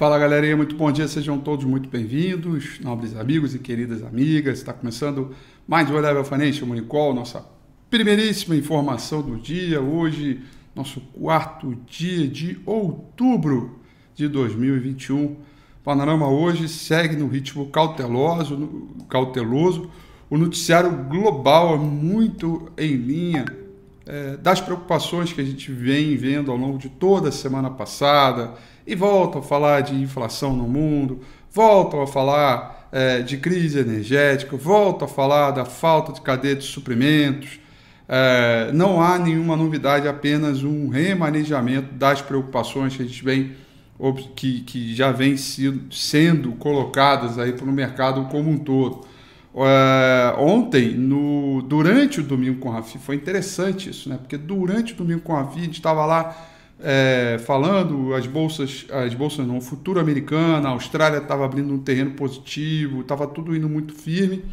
Fala galerinha, muito bom dia, sejam todos muito bem-vindos, nobres amigos e queridas amigas. Está começando mais um Level Financial Money Call, nossa primeiríssima informação do dia. Hoje, nosso quarto dia de outubro de 2021. O panorama hoje segue no ritmo cauteloso, cauteloso. O noticiário global é muito em linha é, das preocupações que a gente vem vendo ao longo de toda a semana passada e voltam a falar de inflação no mundo, voltam a falar é, de crise energética, voltam a falar da falta de cadeia de suprimentos. É, não há nenhuma novidade, apenas um remanejamento das preocupações que a gente vem que, que já vem sido, sendo colocadas aí para o mercado como um todo. É, ontem, no, durante o Domingo com a Rafi, foi interessante isso, né? Porque durante o Domingo com a Rafi, a gente estava lá é, falando, as bolsas, as bolsas não, futuro americano, a Austrália estava abrindo um terreno positivo, estava tudo indo muito firme.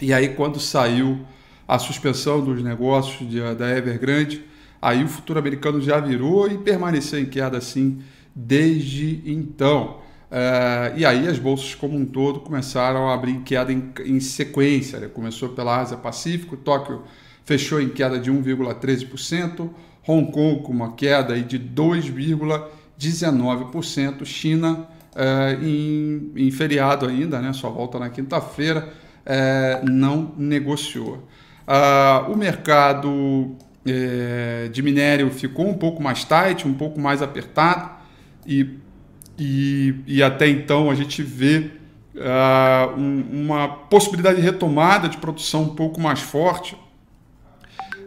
E aí, quando saiu a suspensão dos negócios de, da Evergrande, aí o futuro americano já virou e permaneceu em queda assim desde então. É, e aí as bolsas como um todo começaram a abrir queda em, em sequência. Né? Começou pela Ásia Pacífico, Tóquio fechou em queda de 1,13%. Hong Kong com uma queda de 2,19%, China é, em, em, feriado ainda, né, só volta na quinta-feira, é, não negociou. Ah, o mercado é, de minério ficou um pouco mais tight, um pouco mais apertado, e, e, e até então a gente vê uh, um, uma possibilidade de retomada de produção um pouco mais forte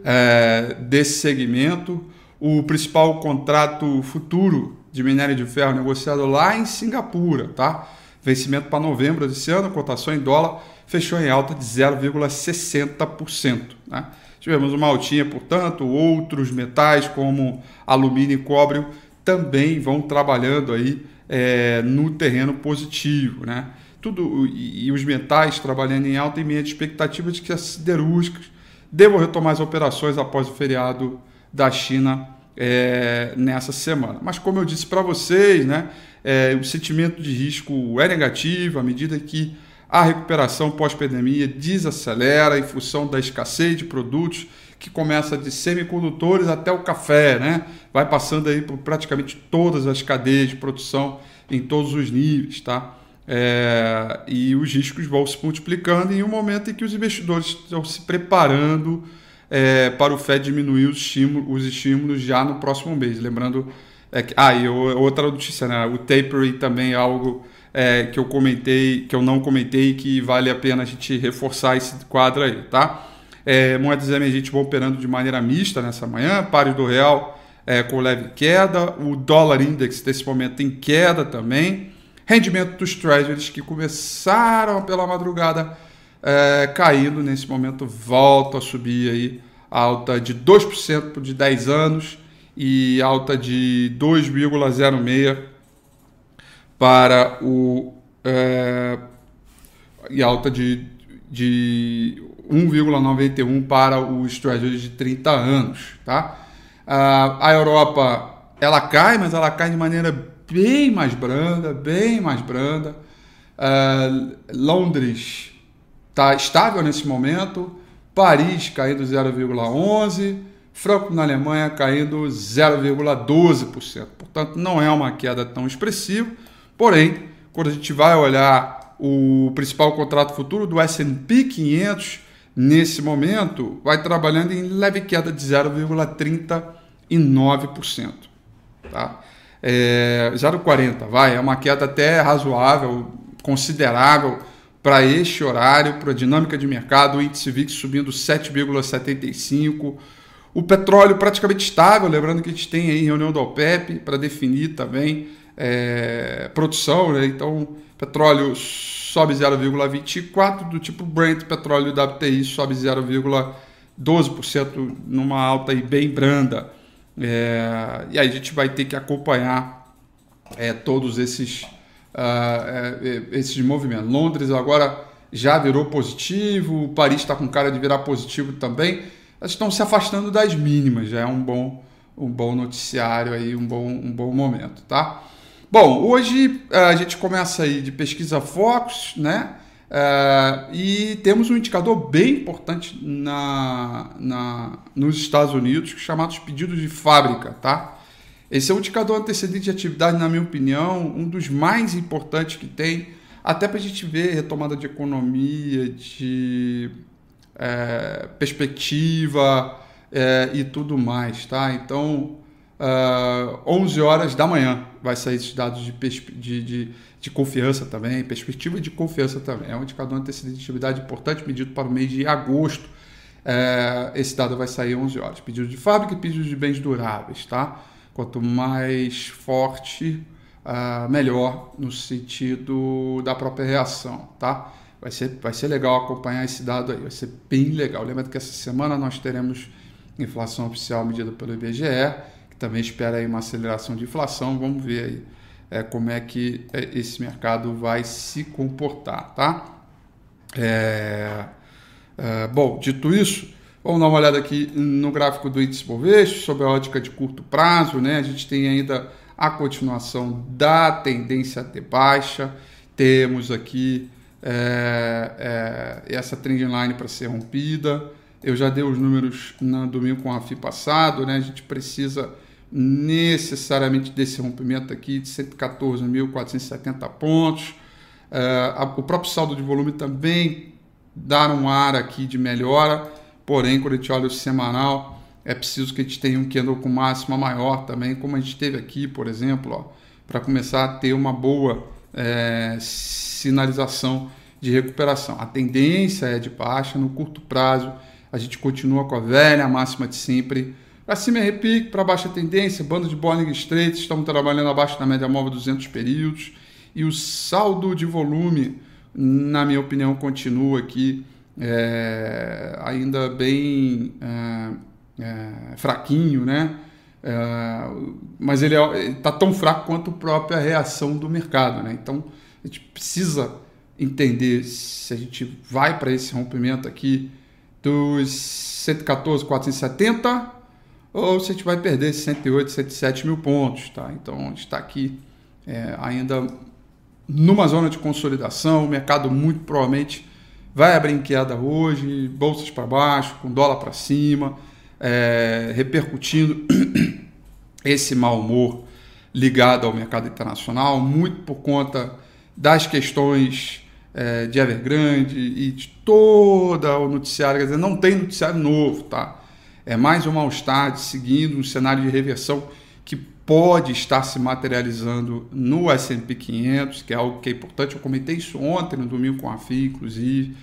é, desse segmento. O principal contrato futuro de minério de ferro negociado lá em Singapura, tá? Vencimento para novembro desse ano, cotação em dólar fechou em alta de 0,60%. Né? Tivemos uma altinha, portanto, outros metais como alumínio e cobre também vão trabalhando aí é, no terreno positivo, né? Tudo e, e os metais trabalhando em alta e meia expectativa de que as siderúrgicas devam retomar as operações após o feriado da China é, nessa semana. Mas como eu disse para vocês, né, é, o sentimento de risco é negativo à medida que a recuperação pós-pandemia desacelera em função da escassez de produtos que começa de semicondutores até o café, né? Vai passando aí por praticamente todas as cadeias de produção em todos os níveis, tá? É, e os riscos vão se multiplicando em um momento em que os investidores estão se preparando é, para o Fed diminuir os estímulos, os estímulos já no próximo mês. Lembrando é que, ah, e outra notícia, né? O tapering também é algo é, que eu comentei, que eu não comentei, que vale a pena a gente reforçar esse quadro aí, tá? É, moedas emergentes vão operando de maneira mista nessa manhã, pares do real é, com leve queda, o dólar index nesse momento em queda também, rendimento dos treasuries que começaram pela madrugada é, caindo, nesse momento volta a subir aí, alta de 2% de 10 anos e alta de 2,06 para o é, e alta de, de 1,91 para os treasuries de 30 anos, tá? a Europa ela cai, mas ela cai de maneira bem mais branda, bem mais branda. Uh, Londres está estável nesse momento. Paris caindo 0,11%. Franco na Alemanha caindo 0,12%. Portanto, não é uma queda tão expressiva. Porém, quando a gente vai olhar o principal contrato futuro do S&P 500, nesse momento, vai trabalhando em leve queda de 0,39%. Tá? É, 0,40, vai, é uma queda até razoável, considerável para este horário, para a dinâmica de mercado, o índice VIX subindo 7,75%. O petróleo praticamente estável, lembrando que a gente tem aí reunião do OPEP para definir também é, produção, né? então petróleo sobe 0,24%, do tipo Brent, petróleo WTI sobe 0,12% numa alta aí bem branda. É, e aí a gente vai ter que acompanhar é, todos esses, uh, esses movimentos. Londres agora já virou positivo, Paris está com cara de virar positivo também. Elas estão se afastando das mínimas, já é um bom, um bom noticiário aí, um bom, um bom momento, tá? Bom, hoje eh, a gente começa aí de pesquisa Focus, né? Uh, e temos um indicador bem importante na, na, nos Estados Unidos, chamado pedidos de fábrica, tá? Esse é um indicador antecedente de atividade, na minha opinião, um dos mais importantes que tem, até para a gente ver retomada de economia, de é, perspectiva é, e tudo mais, tá? Então, uh, 11 horas da manhã vai sair esses dados de, de, de, de, confiança também, perspectiva de confiança também. É um indicador antecedente de atividade importante medido para o mês de agosto. É, esse dado vai sair 11 horas. Pedido de fábrica e pedido de bens duráveis, tá? Quanto mais forte, uh, melhor no sentido da própria reação, tá? Vai ser, vai ser legal acompanhar esse dado aí, vai ser bem legal. Lembrando que essa semana nós teremos inflação oficial medida pelo IBGE, também espera aí uma aceleração de inflação. Vamos ver aí é, como é que é, esse mercado vai se comportar, tá? É, é, bom, dito isso, vamos dar uma olhada aqui no gráfico do índice Bovespa, sobre a ótica de curto prazo, né? A gente tem ainda a continuação da tendência ter baixa, temos aqui é, é, essa trendline para ser rompida. Eu já dei os números no domingo com a FI passado, né? A gente precisa necessariamente desse rompimento aqui de 114.470 pontos. A, o próprio saldo de volume também dá um ar aqui de melhora, porém, quando a gente olha o semanal, é preciso que a gente tenha um candle com máxima maior também, como a gente teve aqui, por exemplo, para começar a ter uma boa é, sinalização de recuperação. A tendência é de baixa, no curto prazo a gente continua com a velha máxima de sempre. Para cima é repique, para baixa tendência, bando de Bollinger Straits, estamos trabalhando abaixo da média móvel 200 períodos. E o saldo de volume, na minha opinião, continua aqui é, ainda bem é, é, fraquinho, né? É, mas ele está tão fraco quanto a própria reação do mercado. Né? Então, a gente precisa entender se a gente vai para esse rompimento aqui dos 114,470 ou se a gente vai perder 108, 107 mil pontos. Tá? Então, a gente está aqui é, ainda numa zona de consolidação, o mercado muito provavelmente vai abrir em queda hoje, bolsas para baixo, com dólar para cima, é, repercutindo esse mau humor ligado ao mercado internacional, muito por conta das questões é, de Evergrande e de toda o noticiário. Quer dizer, não tem noticiário novo, tá? É mais um mal-estar seguindo um cenário de reversão que pode estar se materializando no S&P 500, que é algo que é importante. Eu comentei isso ontem, no domingo com a FI, inclusive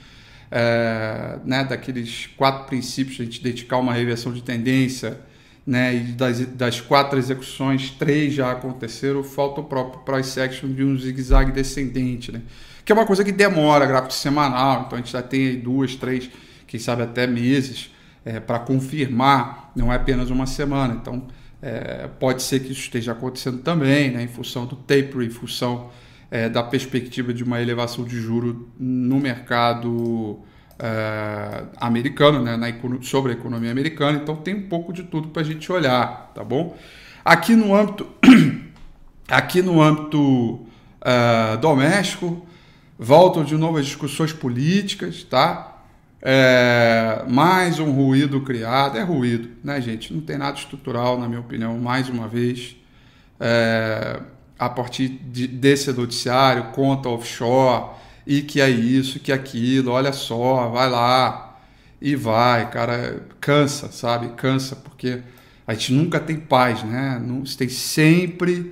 é, né, daqueles quatro princípios, a gente dedicar uma reversão de tendência, né, e das, das quatro execuções, três já aconteceram, falta o próprio price action de um zigue-zague descendente, né, que é uma coisa que demora, gráfico semanal, então a gente já tem aí duas, três, quem sabe até meses, é, para confirmar, não é apenas uma semana, então é, pode ser que isso esteja acontecendo também, né, em função do taper, em função é, da perspectiva de uma elevação de juro no mercado é, americano, né, na, sobre a economia americana. Então tem um pouco de tudo para a gente olhar, tá bom? Aqui no âmbito, aqui no âmbito é, doméstico, voltam de novo as discussões políticas, tá? É, mais um ruído criado, é ruído, né, gente? Não tem nada estrutural, na minha opinião, mais uma vez. É, a partir de, desse noticiário, conta offshore, e que é isso, que é aquilo, olha só, vai lá, e vai, cara, cansa, sabe? Cansa, porque a gente nunca tem paz, né? Você tem sempre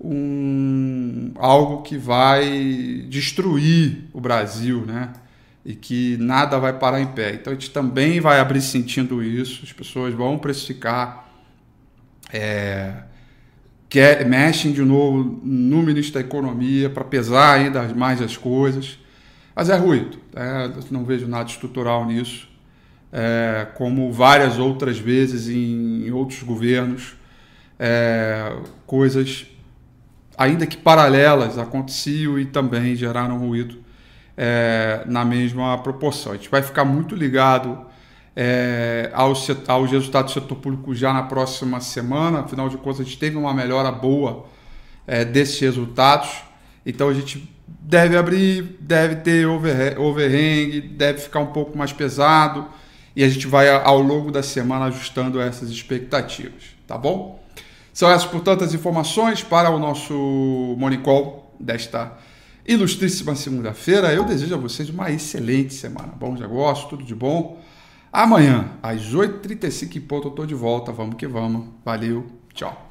um, algo que vai destruir o Brasil, né? E que nada vai parar em pé. Então a gente também vai abrir sentindo isso, as pessoas vão precificar. É, quer, mexem de novo no ministro da Economia para pesar ainda mais as coisas. Mas é ruído, é, não vejo nada estrutural nisso. É, como várias outras vezes em, em outros governos, é, coisas, ainda que paralelas, aconteciam e também geraram ruído é, na mesma proporção. A gente vai ficar muito ligado é, aos, aos resultados do setor público já na próxima semana. Afinal de contas, a gente teve uma melhora boa é, desses resultados. Então a gente deve abrir, deve ter overhang, deve ficar um pouco mais pesado e a gente vai ao longo da semana ajustando essas expectativas, tá bom? São essas, portanto, as informações para o nosso Monicol desta ilustríssima segunda-feira. Eu desejo a vocês uma excelente semana. Bom negócio, tudo de bom. Amanhã, às 8h35 em ponto, eu estou de volta. Vamos que vamos. Valeu, tchau.